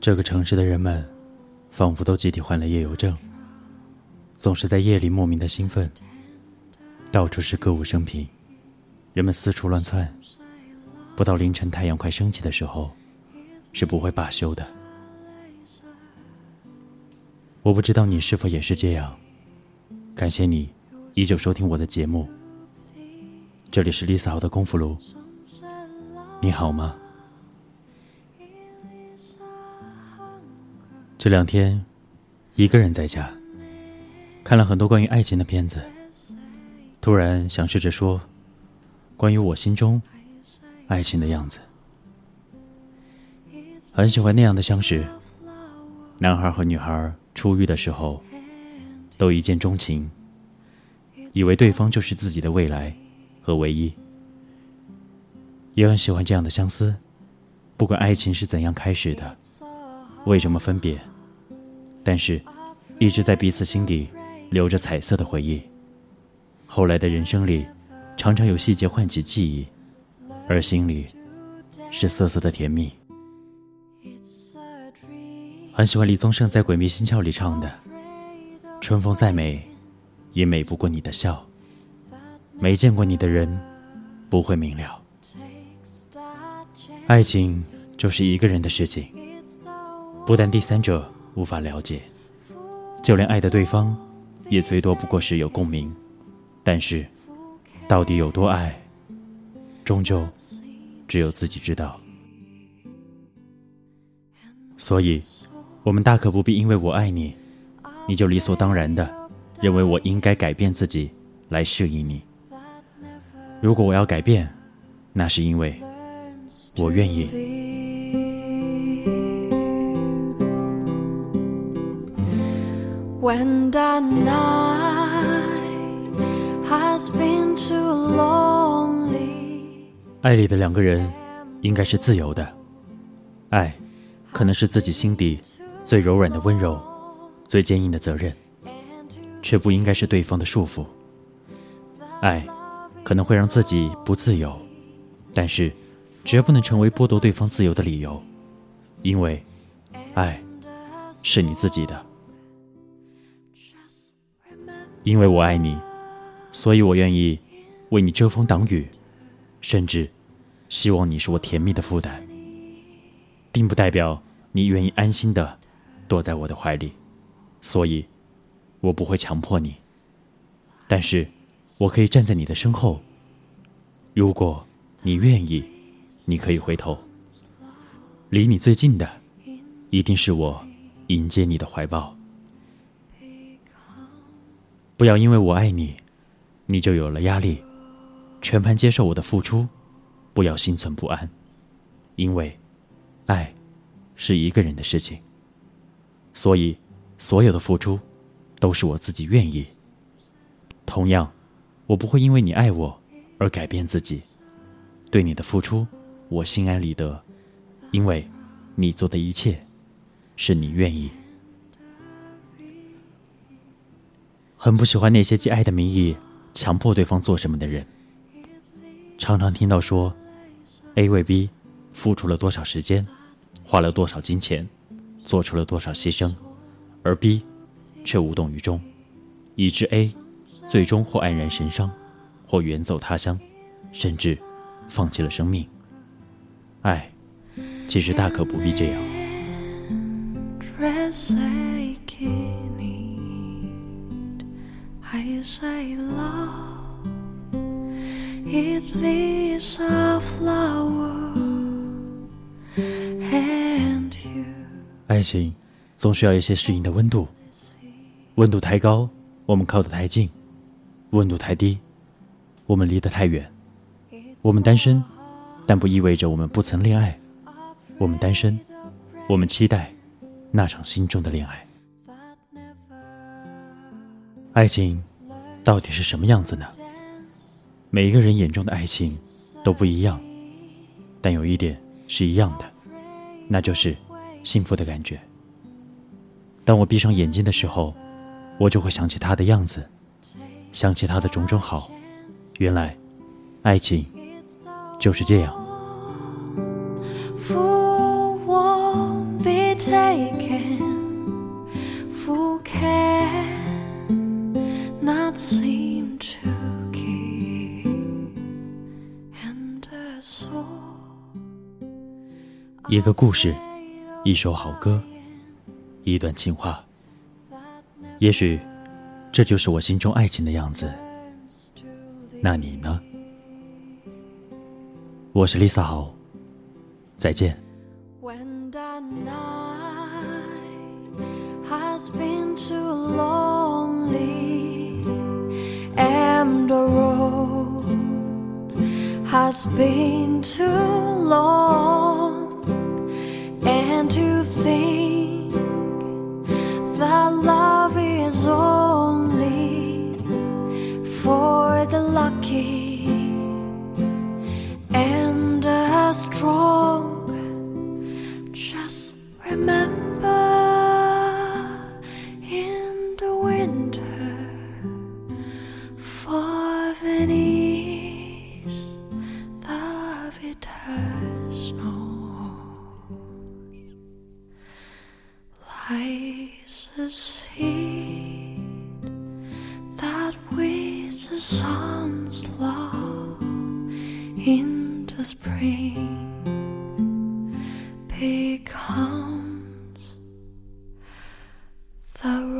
这个城市的人们，仿佛都集体患了夜游症，总是在夜里莫名的兴奋。到处是歌舞升平，人们四处乱窜，不到凌晨太阳快升起的时候，是不会罢休的。我不知道你是否也是这样。感谢你，依旧收听我的节目。这里是丽萨豪的功夫炉。你好吗？这两天，一个人在家，看了很多关于爱情的片子，突然想试着说，关于我心中爱情的样子。很喜欢那样的相识，男孩和女孩初遇的时候，都一见钟情，以为对方就是自己的未来。和唯一，也很喜欢这样的相思。不管爱情是怎样开始的，为什么分别，但是一直在彼此心底留着彩色的回忆。后来的人生里，常常有细节唤起记忆，而心里是涩涩的甜蜜。很喜欢李宗盛在《鬼迷心窍》里唱的：“春风再美，也美不过你的笑。”没见过你的人，不会明了。爱情就是一个人的事情，不但第三者无法了解，就连爱的对方，也最多不过是有共鸣。但是，到底有多爱，终究只有自己知道。所以，我们大可不必因为我爱你，你就理所当然的认为我应该改变自己来适应你。如果我要改变，那是因为我愿意。爱里的两个人应该是自由的，爱可能是自己心底最柔软的温柔，最坚硬的责任，却不应该是对方的束缚。爱。可能会让自己不自由，但是绝不能成为剥夺对方自由的理由，因为爱是你自己的。因为我爱你，所以我愿意为你遮风挡雨，甚至希望你是我甜蜜的负担，并不代表你愿意安心的躲在我的怀里，所以我不会强迫你，但是。我可以站在你的身后。如果你愿意，你可以回头。离你最近的，一定是我迎接你的怀抱。不要因为我爱你，你就有了压力，全盘接受我的付出。不要心存不安，因为爱是一个人的事情。所以，所有的付出都是我自己愿意。同样。我不会因为你爱我而改变自己，对你的付出，我心安理得，因为你做的一切是你愿意。很不喜欢那些借爱的名义强迫对方做什么的人。常常听到说，A 为 B 付出了多少时间，花了多少金钱，做出了多少牺牲，而 B 却无动于衷，以致 A。最终或黯然神伤，或远走他乡，甚至放弃了生命。爱，其实大可不必这样。爱情总需要一些适应的温度，温度太高，我们靠得太近。温度太低，我们离得太远。我们单身，但不意味着我们不曾恋爱。我们单身，我们期待那场心中的恋爱。爱情到底是什么样子呢？每一个人眼中的爱情都不一样，但有一点是一样的，那就是幸福的感觉。当我闭上眼睛的时候，我就会想起他的样子。想起他的种种好，原来，爱情就是这样。一个故事，一首好歌，一段情话。也许，这就是我心中爱情的样子。那你呢？我是 Lisa 好，再见。Lucky and the strong. Just remember in the winter for Venice, the bitter snow. lies a seed that with the sun's turns love into spring becomes the